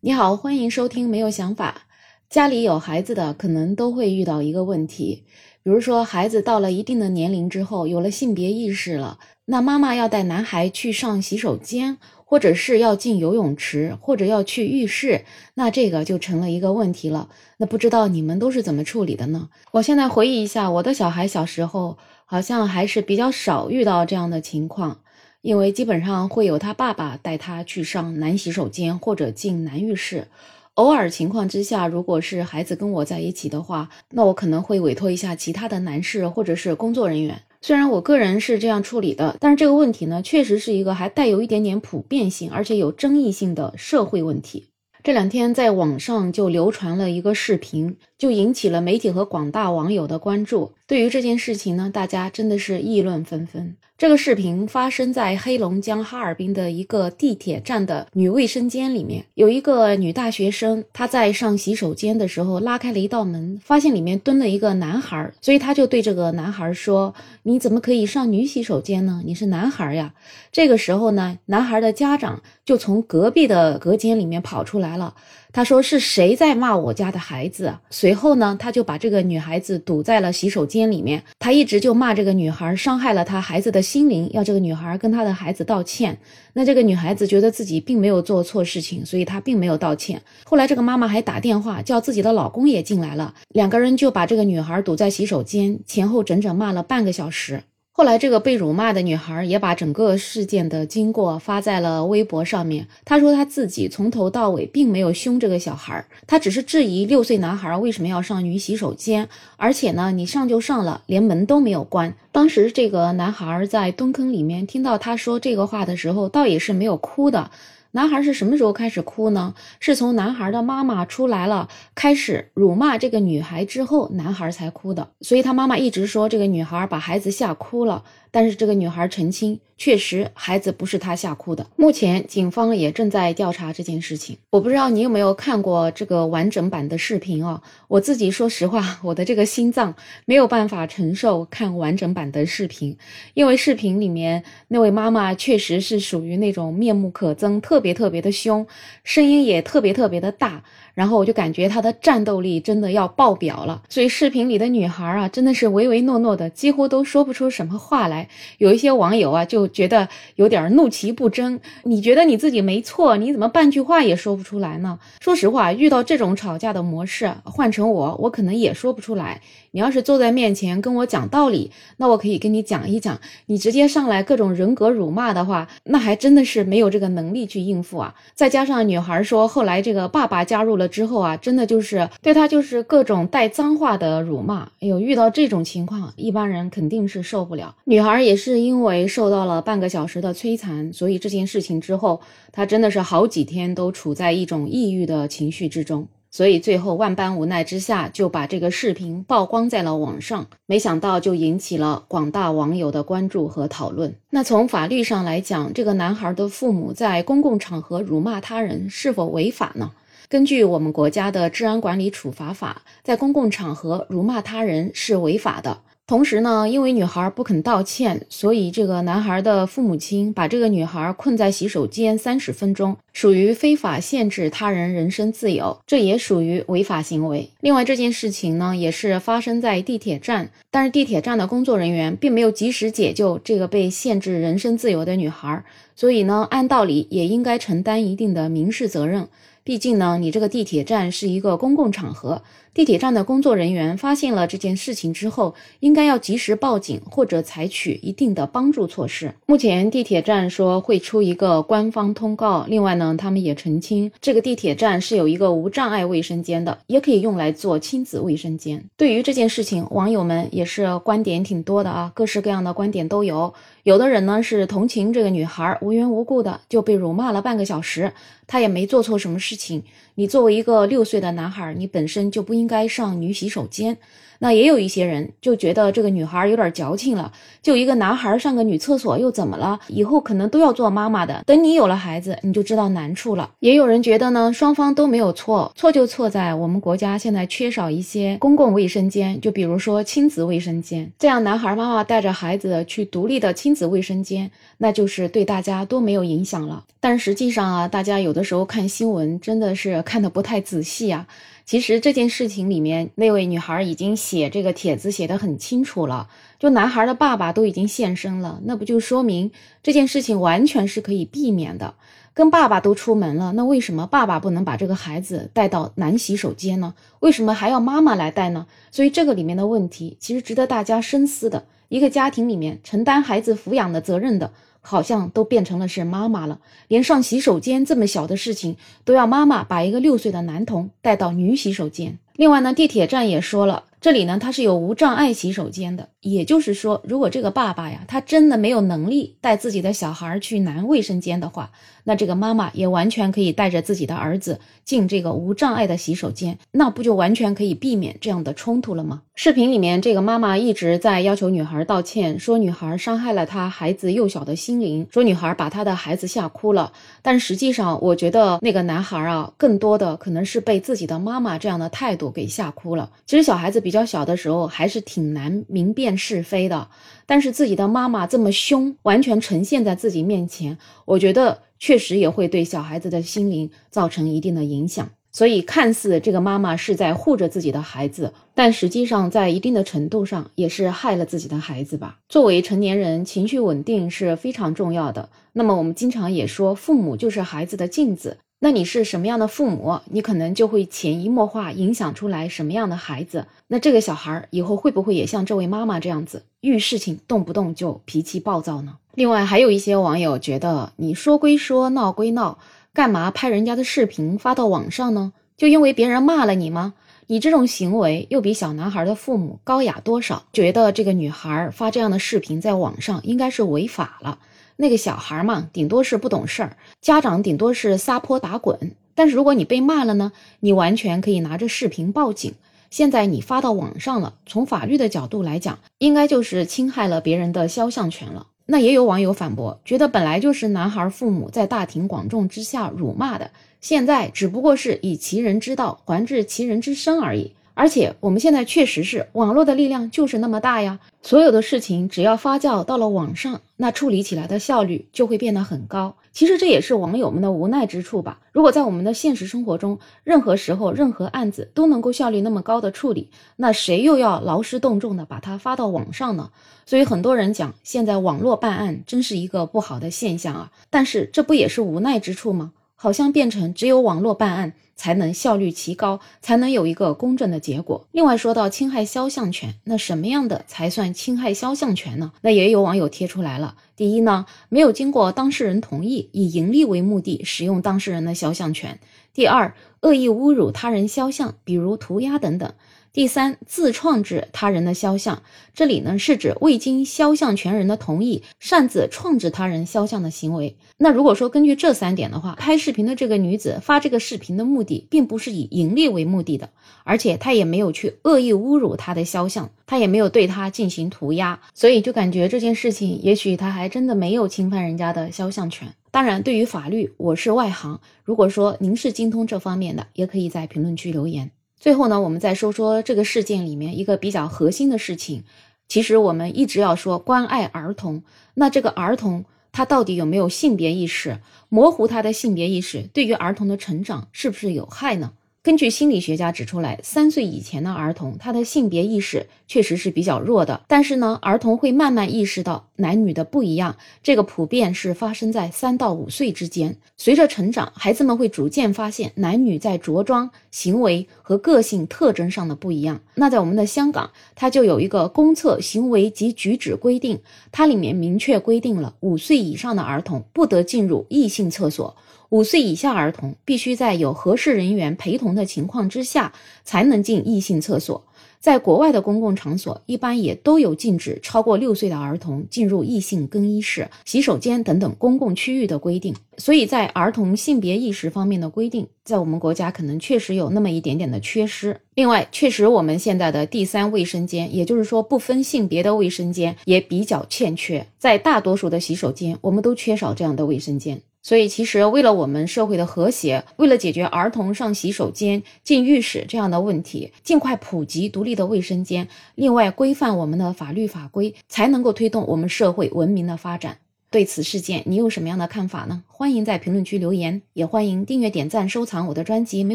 你好，欢迎收听没有想法。家里有孩子的可能都会遇到一个问题，比如说孩子到了一定的年龄之后，有了性别意识了，那妈妈要带男孩去上洗手间，或者是要进游泳池，或者要去浴室，那这个就成了一个问题了。那不知道你们都是怎么处理的呢？我现在回忆一下，我的小孩小时候好像还是比较少遇到这样的情况。因为基本上会有他爸爸带他去上男洗手间或者进男浴室，偶尔情况之下，如果是孩子跟我在一起的话，那我可能会委托一下其他的男士或者是工作人员。虽然我个人是这样处理的，但是这个问题呢，确实是一个还带有一点点普遍性，而且有争议性的社会问题。这两天在网上就流传了一个视频，就引起了媒体和广大网友的关注。对于这件事情呢，大家真的是议论纷纷。这个视频发生在黑龙江哈尔滨的一个地铁站的女卫生间里面，有一个女大学生，她在上洗手间的时候拉开了一道门，发现里面蹲了一个男孩，所以她就对这个男孩说：“你怎么可以上女洗手间呢？你是男孩呀！”这个时候呢，男孩的家长就从隔壁的隔间里面跑出来了。他说：“是谁在骂我家的孩子？”随后呢，他就把这个女孩子堵在了洗手间里面。他一直就骂这个女孩伤害了他孩子的心灵，要这个女孩跟他的孩子道歉。那这个女孩子觉得自己并没有做错事情，所以她并没有道歉。后来这个妈妈还打电话叫自己的老公也进来了，两个人就把这个女孩堵在洗手间，前后整整骂了半个小时。后来，这个被辱骂的女孩也把整个事件的经过发在了微博上面。她说，她自己从头到尾并没有凶这个小孩，她只是质疑六岁男孩为什么要上女洗手间，而且呢，你上就上了，连门都没有关。当时这个男孩在蹲坑里面听到她说这个话的时候，倒也是没有哭的。男孩是什么时候开始哭呢？是从男孩的妈妈出来了，开始辱骂这个女孩之后，男孩才哭的。所以他妈妈一直说这个女孩把孩子吓哭了。但是这个女孩澄清，确实孩子不是她吓哭的。目前警方也正在调查这件事情。我不知道你有没有看过这个完整版的视频哦。我自己说实话，我的这个心脏没有办法承受看完整版的视频，因为视频里面那位妈妈确实是属于那种面目可憎、特别特别的凶，声音也特别特别的大。然后我就感觉她的战斗力真的要爆表了，所以视频里的女孩啊，真的是唯唯诺诺的，几乎都说不出什么话来。有一些网友啊，就觉得有点怒其不争。你觉得你自己没错，你怎么半句话也说不出来呢？说实话，遇到这种吵架的模式，换成我，我可能也说不出来。你要是坐在面前跟我讲道理，那我可以跟你讲一讲。你直接上来各种人格辱骂的话，那还真的是没有这个能力去应付啊。再加上女孩说，后来这个爸爸加入了之后啊，真的就是对她就是各种带脏话的辱骂。哎呦，遇到这种情况，一般人肯定是受不了。女孩也是因为受到了半个小时的摧残，所以这件事情之后，她真的是好几天都处在一种抑郁的情绪之中。所以最后万般无奈之下，就把这个视频曝光在了网上。没想到就引起了广大网友的关注和讨论。那从法律上来讲，这个男孩的父母在公共场合辱骂他人是否违法呢？根据我们国家的治安管理处罚法，在公共场合辱骂他人是违法的。同时呢，因为女孩不肯道歉，所以这个男孩的父母亲把这个女孩困在洗手间三十分钟，属于非法限制他人人身自由，这也属于违法行为。另外，这件事情呢，也是发生在地铁站，但是地铁站的工作人员并没有及时解救这个被限制人身自由的女孩，所以呢，按道理也应该承担一定的民事责任。毕竟呢，你这个地铁站是一个公共场合。地铁站的工作人员发现了这件事情之后，应该要及时报警或者采取一定的帮助措施。目前地铁站说会出一个官方通告，另外呢，他们也澄清这个地铁站是有一个无障碍卫生间的，也可以用来做亲子卫生间。对于这件事情，网友们也是观点挺多的啊，各式各样的观点都有。有的人呢是同情这个女孩无缘无故的就被辱骂了半个小时，她也没做错什么事情。你作为一个六岁的男孩，你本身就不应应该上女洗手间。那也有一些人就觉得这个女孩有点矫情了，就一个男孩上个女厕所又怎么了？以后可能都要做妈妈的。等你有了孩子，你就知道难处了。也有人觉得呢，双方都没有错，错就错在我们国家现在缺少一些公共卫生间，就比如说亲子卫生间，这样男孩妈妈带着孩子去独立的亲子卫生间，那就是对大家都没有影响了。但实际上啊，大家有的时候看新闻真的是看的不太仔细啊。其实这件事情里面，那位女孩已经写这个帖子写的很清楚了，就男孩的爸爸都已经现身了，那不就说明这件事情完全是可以避免的。跟爸爸都出门了，那为什么爸爸不能把这个孩子带到男洗手间呢？为什么还要妈妈来带呢？所以这个里面的问题其实值得大家深思的。一个家庭里面承担孩子抚养的责任的，好像都变成了是妈妈了，连上洗手间这么小的事情都要妈妈把一个六岁的男童带到女洗手间。另外呢，地铁站也说了。这里呢，它是有无障碍洗手间的，也就是说，如果这个爸爸呀，他真的没有能力带自己的小孩去男卫生间的话，那这个妈妈也完全可以带着自己的儿子进这个无障碍的洗手间，那不就完全可以避免这样的冲突了吗？视频里面这个妈妈一直在要求女孩道歉，说女孩伤害了她孩子幼小的心灵，说女孩把她的孩子吓哭了。但实际上，我觉得那个男孩啊，更多的可能是被自己的妈妈这样的态度给吓哭了。其实小孩子比较。小的时候还是挺难明辨是非的，但是自己的妈妈这么凶，完全呈现在自己面前，我觉得确实也会对小孩子的心灵造成一定的影响。所以，看似这个妈妈是在护着自己的孩子，但实际上在一定的程度上也是害了自己的孩子吧。作为成年人，情绪稳定是非常重要的。那么，我们经常也说，父母就是孩子的镜子。那你是什么样的父母，你可能就会潜移默化影响出来什么样的孩子。那这个小孩以后会不会也像这位妈妈这样子，遇事情动不动就脾气暴躁呢？另外，还有一些网友觉得，你说归说，闹归闹，干嘛拍人家的视频发到网上呢？就因为别人骂了你吗？你这种行为又比小男孩的父母高雅多少？觉得这个女孩发这样的视频在网上应该是违法了。那个小孩嘛，顶多是不懂事儿，家长顶多是撒泼打滚。但是如果你被骂了呢，你完全可以拿着视频报警。现在你发到网上了，从法律的角度来讲，应该就是侵害了别人的肖像权了。那也有网友反驳，觉得本来就是男孩父母在大庭广众之下辱骂的，现在只不过是以其人之道还治其人之身而已。而且我们现在确实是网络的力量就是那么大呀，所有的事情只要发酵到了网上，那处理起来的效率就会变得很高。其实这也是网友们的无奈之处吧。如果在我们的现实生活中，任何时候任何案子都能够效率那么高的处理，那谁又要劳师动众的把它发到网上呢？所以很多人讲，现在网络办案真是一个不好的现象啊。但是这不也是无奈之处吗？好像变成只有网络办案才能效率提高，才能有一个公正的结果。另外说到侵害肖像权，那什么样的才算侵害肖像权呢？那也有网友贴出来了。第一呢，没有经过当事人同意，以盈利为目的使用当事人的肖像权；第二，恶意侮辱他人肖像，比如涂鸦等等。第三，自创制他人的肖像，这里呢是指未经肖像权人的同意，擅自创制他人肖像的行为。那如果说根据这三点的话，拍视频的这个女子发这个视频的目的，并不是以盈利为目的的，而且她也没有去恶意侮辱他的肖像，她也没有对他进行涂鸦，所以就感觉这件事情，也许他还真的没有侵犯人家的肖像权。当然，对于法律，我是外行，如果说您是精通这方面的，也可以在评论区留言。最后呢，我们再说说这个事件里面一个比较核心的事情。其实我们一直要说关爱儿童，那这个儿童他到底有没有性别意识？模糊他的性别意识，对于儿童的成长是不是有害呢？根据心理学家指出来，三岁以前的儿童，他的性别意识确实是比较弱的。但是呢，儿童会慢慢意识到男女的不一样，这个普遍是发生在三到五岁之间。随着成长，孩子们会逐渐发现男女在着装、行为和个性特征上的不一样。那在我们的香港，它就有一个公厕行为及举止规定，它里面明确规定了五岁以上的儿童不得进入异性厕所。五岁以下儿童必须在有合适人员陪同的情况之下，才能进异性厕所。在国外的公共场所，一般也都有禁止超过六岁的儿童进入异性更衣室、洗手间等等公共区域的规定。所以在儿童性别意识方面的规定，在我们国家可能确实有那么一点点的缺失。另外，确实我们现在的第三卫生间，也就是说不分性别的卫生间，也比较欠缺。在大多数的洗手间，我们都缺少这样的卫生间。所以，其实为了我们社会的和谐，为了解决儿童上洗手间、进浴室这样的问题，尽快普及独立的卫生间，另外规范我们的法律法规，才能够推动我们社会文明的发展。对此事件，你有什么样的看法呢？欢迎在评论区留言，也欢迎订阅、点赞、收藏我的专辑。没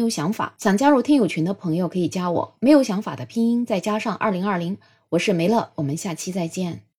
有想法，想加入听友群的朋友可以加我，没有想法的拼音再加上二零二零，我是梅乐，我们下期再见。